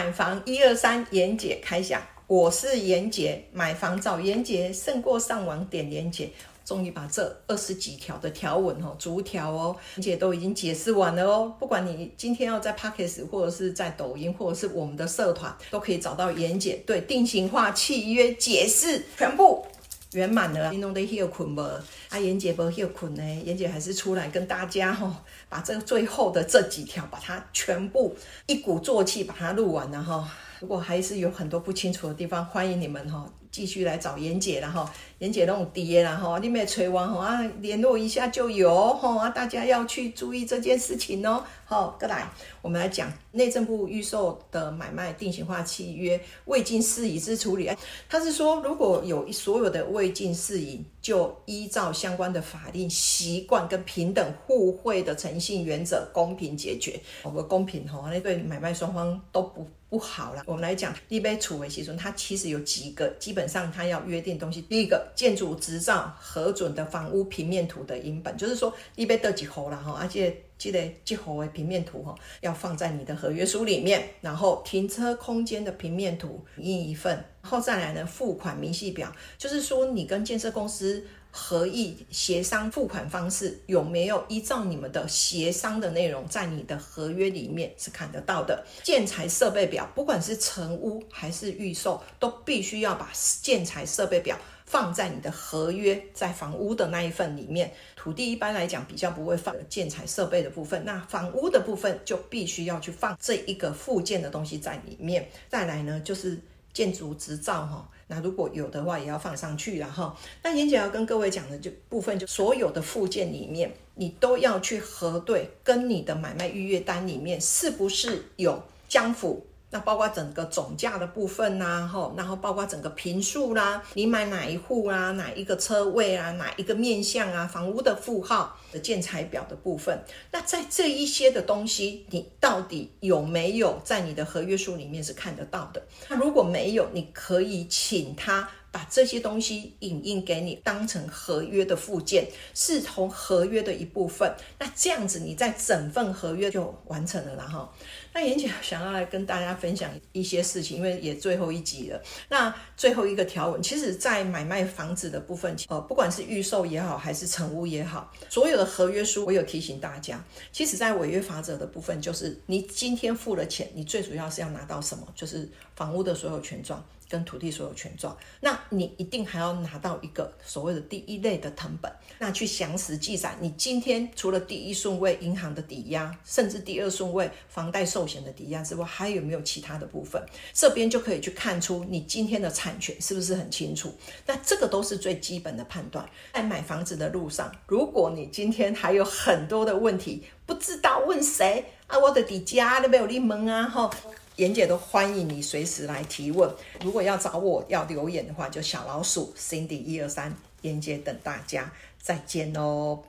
买房一二三，严姐开讲。我是严姐，买房找严姐胜过上网点严姐。终于把这二十几条的条文哦，逐条哦，严姐都已经解释完了哦。不管你今天要在 Pockets 或者是在抖音，或者是我们的社团，都可以找到严姐对定型化契约解释全部圆满了。你弄得休困不？啊，严姐不休困呢？严姐还是出来跟大家哈，把这个最后的这几条，把它全部一鼓作气把它录完了哈。如果还是有很多不清楚的地方，欢迎你们哈继续来找妍姐然后妍姐那种爹然后你们催完哈啊联络一下就有哈啊大家要去注意这件事情哦好，过来我们来讲内政部预售的买卖定型化契约未尽事宜之处理。他是说如果有所有的未尽事宜，就依照相关的法定习惯跟平等互惠的诚信原则公平解决。我们公平哈，那对买卖双方都不。不好了，我们来讲立碑处为其中，它其实有几个，基本本上他要约定东西。第一个，建筑执照核准的房屋平面图的影本，就是说你被得几户了哈，而且记得几户的平面图哈，要放在你的合约书里面。然后停车空间的平面图印一份，然后再来呢付款明细表，就是说你跟建设公司。合意协商付款方式有没有依照你们的协商的内容，在你的合约里面是看得到的。建材设备表，不管是成屋还是预售，都必须要把建材设备表放在你的合约，在房屋的那一份里面。土地一般来讲比较不会放建材设备的部分，那房屋的部分就必须要去放这一个附件的东西在里面。再来呢，就是建筑执照哈。那如果有的话，也要放上去，然后，那严姐要跟各位讲的就部分，就所有的附件里面，你都要去核对，跟你的买卖预约单里面是不是有相符。那包括整个总价的部分呐，吼，然后包括整个平数啦，你买哪一户啊，哪一个车位啊，哪一个面向啊，房屋的负号的建材表的部分，那在这一些的东西，你到底有没有在你的合约书里面是看得到的？那如果没有，你可以请他。把这些东西影印给你，当成合约的附件，视同合约的一部分。那这样子，你在整份合约就完成了，然后，那严姐想要来跟大家分享一些事情，因为也最后一集了。那最后一个条文，其实在买卖房子的部分，呃，不管是预售也好，还是成屋也好，所有的合约书，我有提醒大家，其实在违约法则的部分，就是你今天付了钱，你最主要是要拿到什么？就是房屋的所有权状。跟土地所有权状，那你一定还要拿到一个所谓的第一类的藤本，那去详实记载你今天除了第一顺位银行的抵押，甚至第二顺位房贷寿险的抵押之外，还有没有其他的部分？这边就可以去看出你今天的产权是不是很清楚。那这个都是最基本的判断。在买房子的路上，如果你今天还有很多的问题，不知道问谁啊？我的底家都没有你门啊，哈。严姐都欢迎你随时来提问。如果要找我要留言的话，就小老鼠 Cindy 一二三，严姐等大家，再见哦。